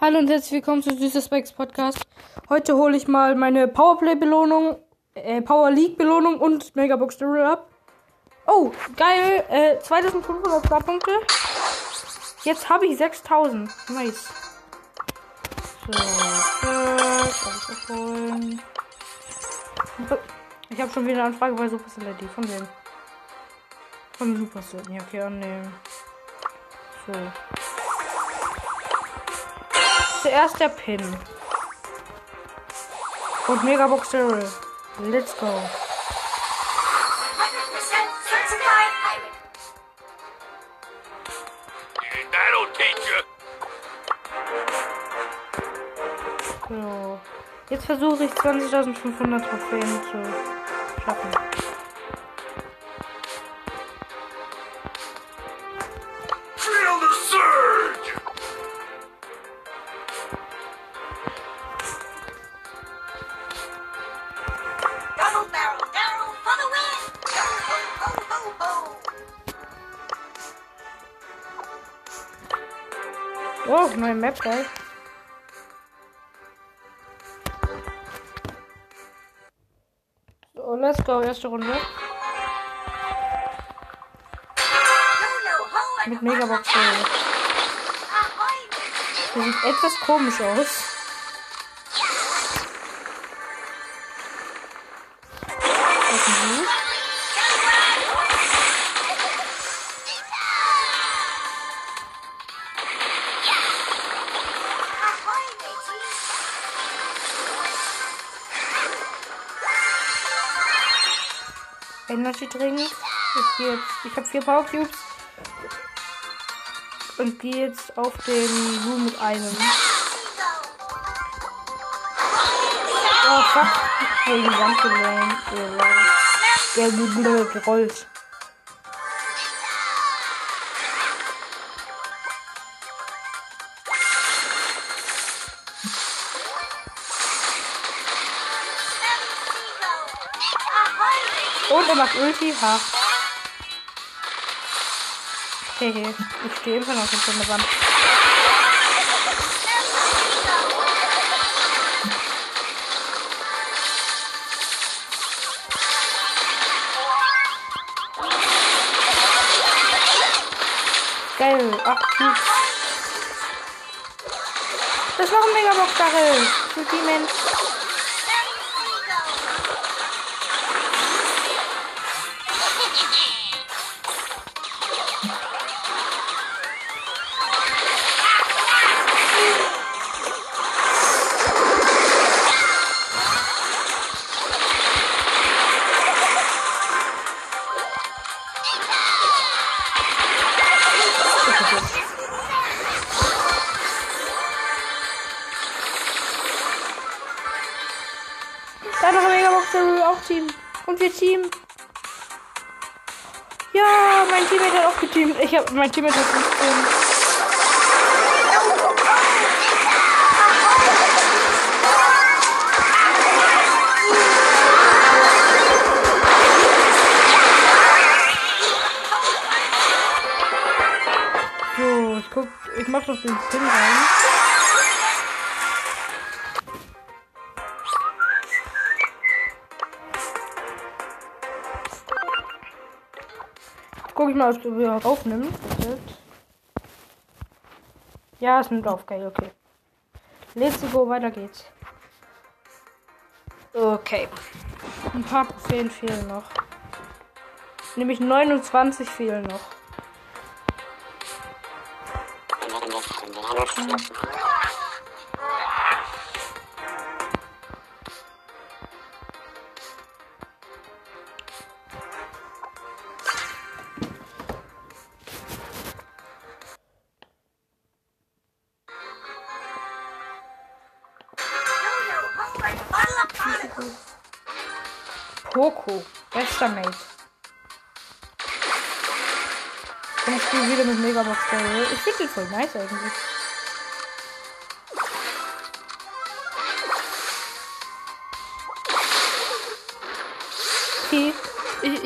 Hallo und herzlich willkommen zu Süßes Specs Podcast. Heute hole ich mal meine Powerplay-Belohnung, äh, Power League-Belohnung und Megabox Duel ab. Oh, geil. Äh, 2500 Startpunkte. Jetzt habe ich 6000. Nice. So, das. Ich habe schon wieder eine Anfrage bei Supercell ID. Von wem? Von Supercell. Ja, okay, annehmen. So. Zuerst der Pin. Und Megabox Daryl. Let's go. 100% certified pirate. That'll teach you. So. Jetzt versuche ich 20.500 Trophäen zu schaffen. Geil. So, let's go. Erste Runde. Mit Megabox. Der sieht etwas komisch aus. Energy Drink. Ich gehe jetzt. Ich habe vier Power Cubes. Und gehe jetzt auf den Lu mit einem. Oh fuck. Gegen die Wand gelangt. Der wurde gerollt. Ahoy, mateys. Und er macht Ulti. Ha. Hehe. Ich stehe immer noch hinter der Wand. Geil. Ach, Cubes. Das noch ein Megabox-Barrel. Für die Menschen. Teammate hat auch geteamt. Ich hab, mein Teammate hat 15. So, ich guck, ich mach doch den Pin rein. Guck ich mal, ob es überhaupt aufnimmt. Ja, es nimmt auf. Geil, okay. Let's go, weiter geht's. Okay. Ein paar Trophäen fehlen noch. Nämlich 29 fehlen noch. Poco. Bester Mate. Und ich spiele wieder mit Megabox Barrel. Ich finde den voll nice eigentlich.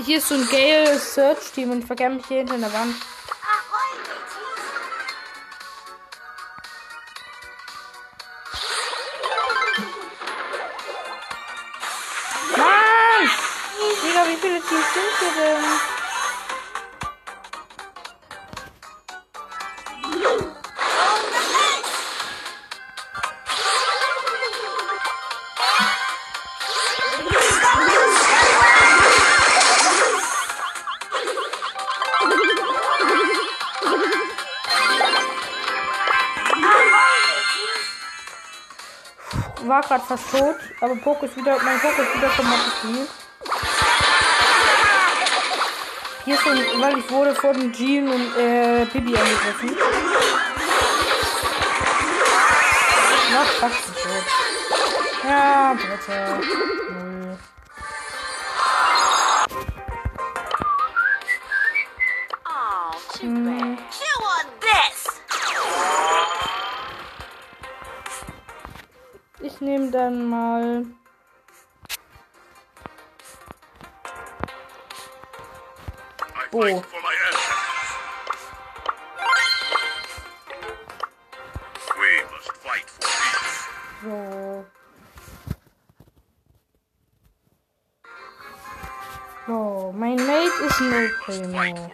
Hier ist so ein Gale Search Team und ich vergesse mich hier hinter der Wand. Denn? War gerade fast tot, aber ist wieder, mein ist wieder vom Spiel. Hier ein, weil ich wurde von Jean und äh, Bibi angegriffen. Na, fuck, ist tot. Ja, bitte. Null. Oh, too this. Ich nehme dann mal. Peace. So. So, mein Mate ist Fight Primo.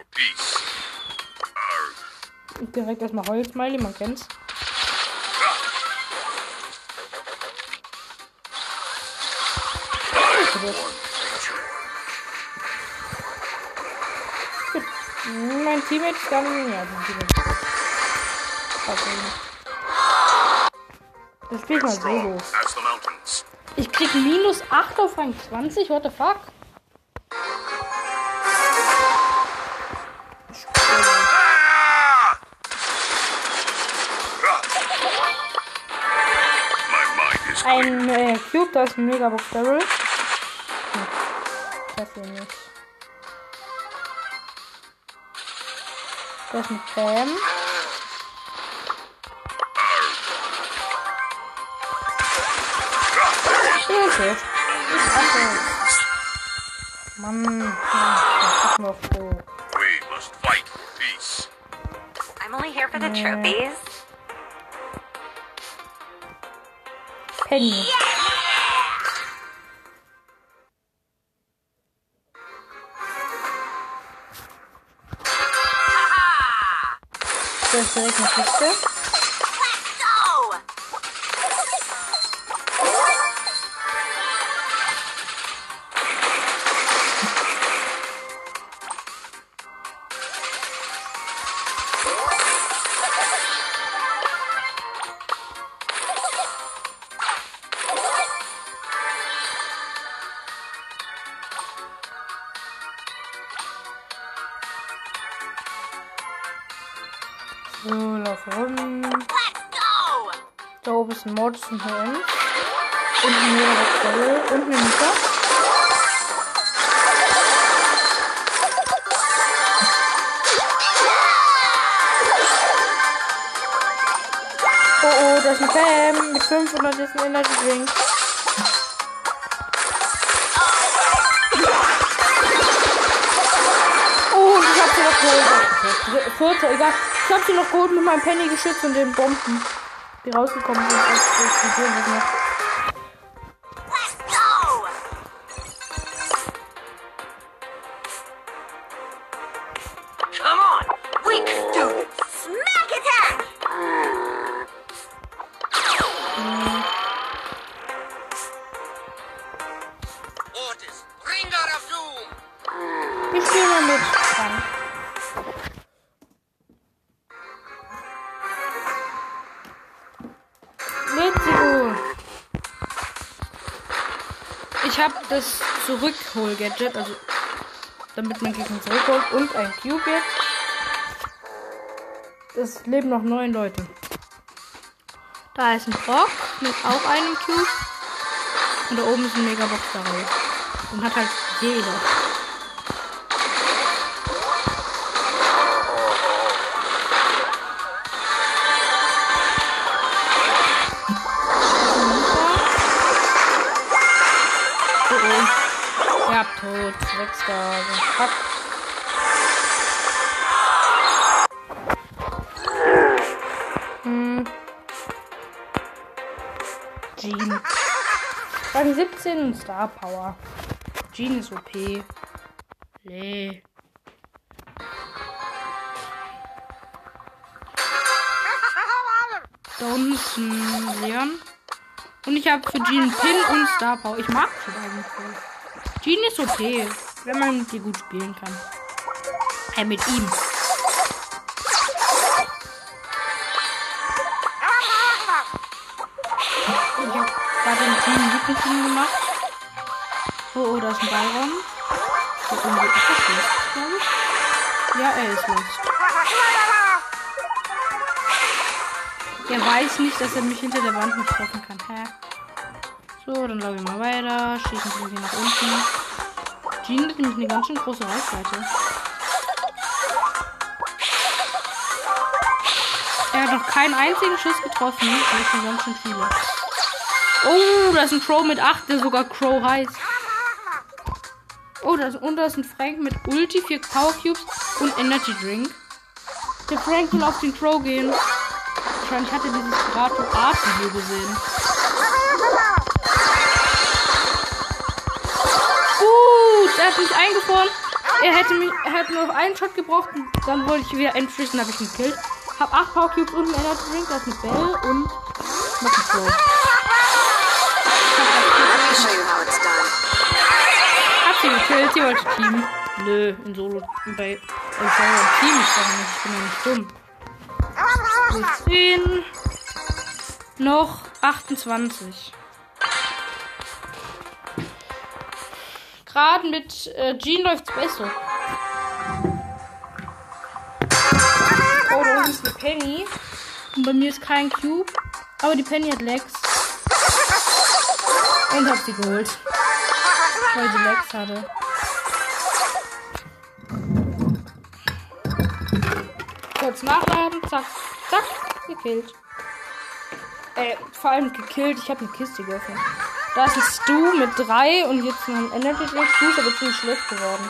Direkt erstmal Holzmiley, man kennt's. Mein Teammate ist gar nicht. Ja, mein Teammate. Okay. Das spielt mal Solo. Ich krieg minus 8 auf Rang 20, what the fuck? Ein äh, Cube, da ist ein Megabox Barrel. Hm. Das hier nicht. Da ist ein Cam. Okay. Mann, ja, das ist so. We must fight for peace. I'm only here for the trophies. Penny. Das direkt eine Kiste. So, lauf rum. Let's go! Da oben ist ein Mortis und ein. Und ein Megabox Barrel. Und eine Mieter. Oh oh, da ist ein Cam mit 500 ist ein Energy Drink. Oh, ich hab noch geholt. Vierter, egal. Ich hab sie noch geholt mit meinem Penny geschützt und den Bomben, die rausgekommen sind. Come on! We can do this! Smack attack! Das Zurückhol-Gadget, also damit man Gegner zurückholt und ein Cube. Es leben noch neun Leute. Da ist ein Brock mit auch einem Cube. Und da oben ist ein Megabox dabei. Und hat halt jeder. Sechster. Fuck. Hm. Jean. Rang 17 und Star Power. Jean ist OP. Da ist ein Leon. Und ich habe für Jean Pin und Star Power. Ich mag Jean eigentlich. Jean ist okay, wenn man die gut spielen kann. Äh, mit ihm. Ich habe gerade den Team Lieblingsteam gemacht. Oh, oh, da ist ein Ballraum. Der irgendwie ist das lost, glaube ich. Ja, er ist lost. Er weiß nicht, dass er mich hinter der Wand nicht treffen kann. Hä? So, dann laufe ich mal weiter. Schießen wir nach unten. Jean hat nämlich eine ganz schön große Reichweite. Er hat noch keinen einzigen Schuss getroffen. Das sind ganz schön viele. Oh, da ist ein Crow mit 8, der sogar Crow heißt. Oh, da ist, und da ist ein Frank mit Ulti, 4 Power Cubes und Energy Drink. Der Frank will auf den Crow gehen. Wahrscheinlich hat er dieses Piraten Art Video gesehen. Hat mich eingefroren. Er hätte mich, er hätte nur noch einen Shot gebraucht und dann wollte ich wieder entflüchten, habe ich ihn gekillt. Hab 8 Power Cubes und einen Energy Drink, da ist eine Bell und noch ein done. Hab sie gekillt, sie wollte Team. Nö, in Solo. Bei in Solo Team ist doch nicht. Ich bin ja nicht dumm. So, 10. Noch 28. Gerade mit äh, Jean läuft's besser. Oh, da unten ist eine Penny. Und bei mir ist kein Cube. Aber die Penny hat Lex. Und hab sie geholt. Weil sie Lex hatte. Kurz nachladen, zack, zack, gekillt. Äh, vor allem gekillt, ich habe eine Kiste geöffnet. Da ist ein Stu mit drei und jetzt noch ein Energy Drink. Stu ist aber ziemlich schlecht geworden.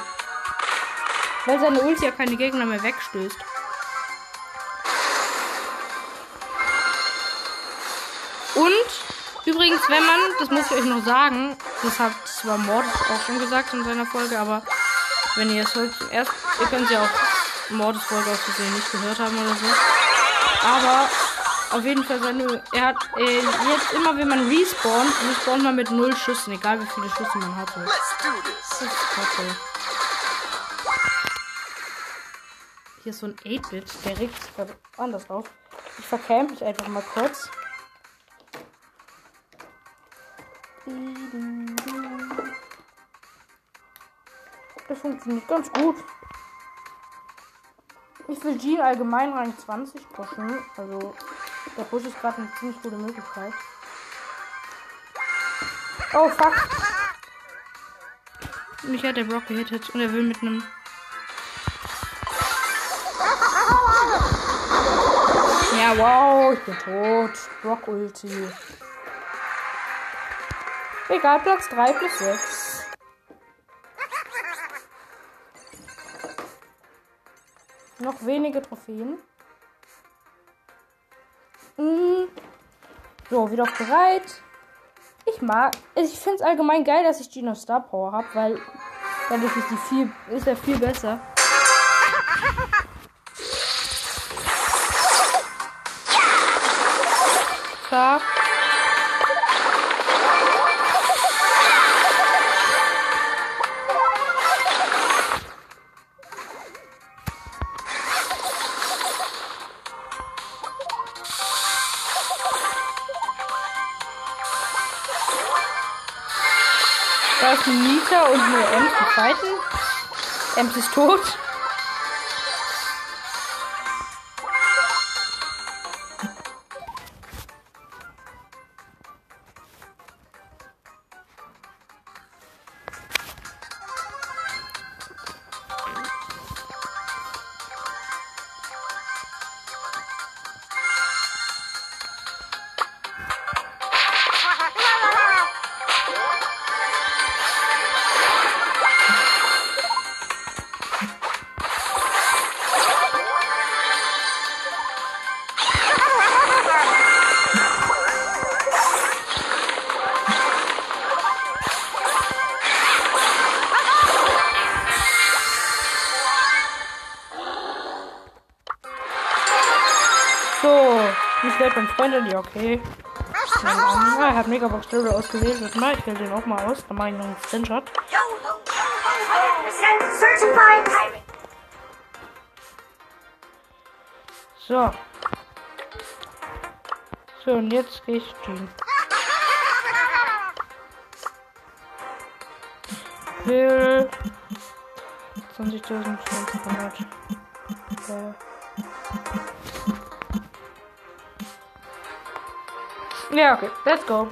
Weil seine Ulti ja keine Gegner mehr wegstößt. Und übrigens, wenn man, das muss ich euch noch sagen, das hat zwar Mordes auch schon gesagt in seiner Folge, aber wenn ihr es heute erst, ihr könnt ja auch Mordes Folge aus Versehen nicht gehört haben oder so. Aber auf jeden Fall seine, er hat äh, jetzt immer, wenn man respawnt, respawnt man mit null Schüssen, egal wie viele Schüsse man hatte. Das ist kacke. Hier ist so ein 8-Bit, der regt sich gerade anders auf. Ich verkäme mich einfach mal kurz. Das funktioniert ganz gut. Ich will Jean allgemein Rang 20 pushen. Also, der Push ist gerade eine ziemlich gute Möglichkeit. Oh, fuck. Mich hat der Brock gehittet und er will mit einem. Ja, wow, ich bin tot. Brock Ulti. Egal, Platz 3 plus 6. Noch wenige Trophäen. Mm. So, wieder bereit. Ich mag. Ich finde es allgemein geil, dass ich Gino Star Power habe, weil dadurch ist die viel, ist er viel besser. Zack. Nita und eine Ems, die fighten. Ems ist tot. Invite mein Freund an. Ja, okay. Ja, er hat Megabox Daryl ausgewählt. Was mal, ich wähle den auch mal aus. Dann mache ich noch einen Screenshot. Yo ho, yo ho, 100% certified pirate. So. So, und jetzt gehe ich Team. Will 20.500. Ja. Ja, okay. Let's go.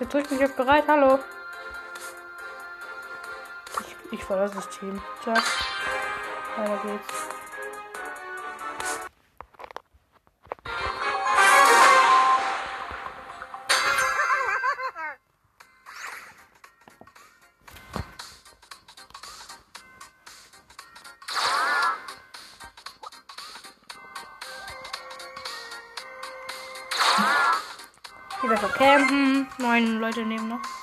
Jetzt drückt mich auf bereit. Hallo. Ich, verlasse das Team. Zack. Weiter geht's. So campen. Neun Leute nehmen noch.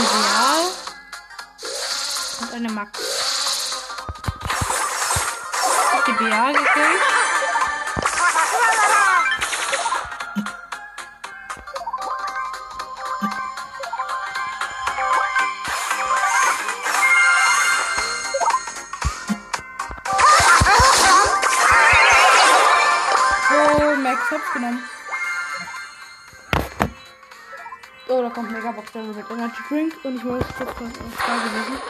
Real und eine Max. Die BA gekillt. Oh, Max hat's genommen. Oh, da kommt Megabox Devil mit Energy Drink und ich muss kurz was gewesen.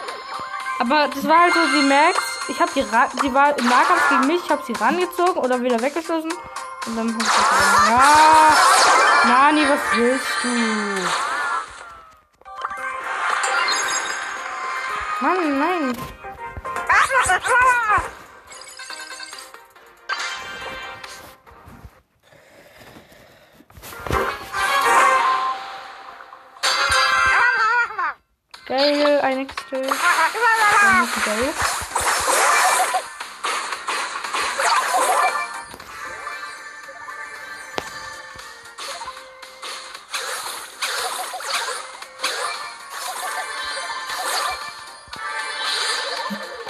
Aber das war halt so die Max. Ich habe die, die war im Nahkampf gegen mich. Ich habe sie rangezogen oder wieder weggeschossen. Und dann hab ich sie gewonnen. Ja. Nani, was willst du? Mann, nein. Geil, ein Kill. Dann ist geil.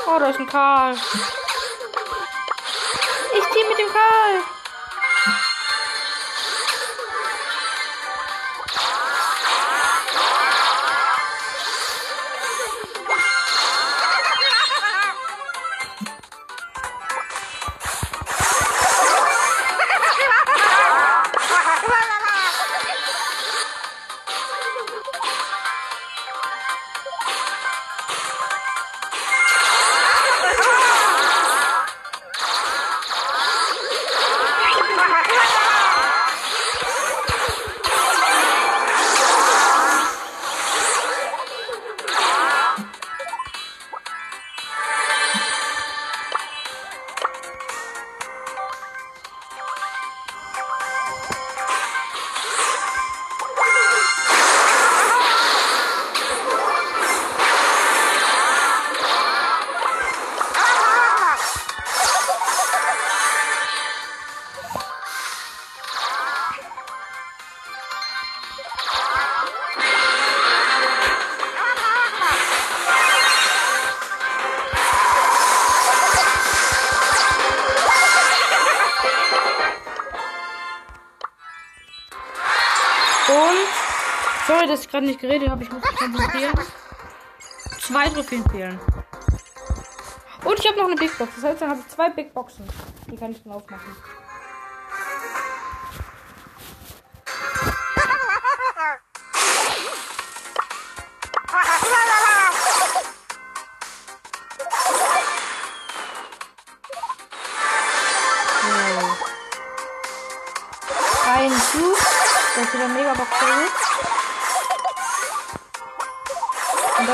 Oh, da ist ein Karl. gerade nicht geredet habe, ich muss mich konzentrieren. Zwei Trophäen fehlen. Und ich habe noch eine Big Box. Das heißt, dann habe ich zwei Big Boxen. Die kann ich dann aufmachen. Ein Zug, das ist wieder mega Box.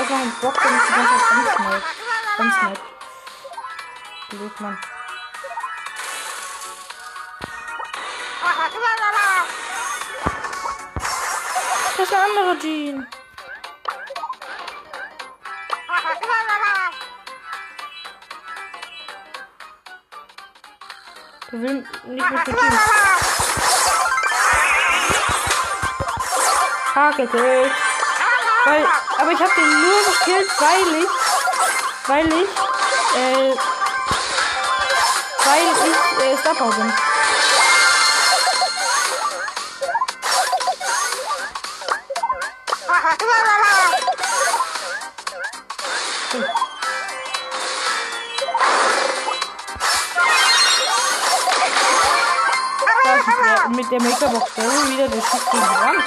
Drin. Und da ist noch ein Bock, der mich die ganze Zeit ansniped. Ansniped. Blöd, Mann. Das ist der andere Jean. Der will nicht mir Team. Ah, gekillt. Weil, aber ich habe den nur gekillt, weil ich, weil ich, äh, weil ich, äh, Star Power bin. Mit der Daryl wieder der schießt gegen die Wand.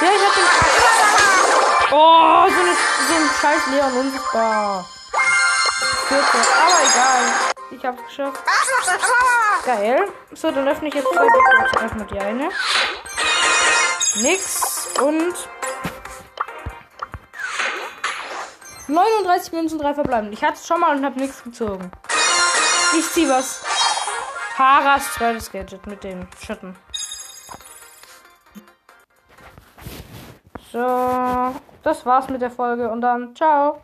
Ja, ich hab den. Oh, so, eine, so ein scheiß Leon unsichtbar. Aber egal. Ich hab's geschafft. Geil. So, dann öffne ich jetzt zwei Boxen. Erstmal die eine. Nix. Und 39 Münzen, 3 verbleiben. Ich hatte es schon mal und habe nichts gezogen. Ich zieh was. Haras zweites Gadget mit dem Schatten. So, das war's mit der Folge und dann ciao.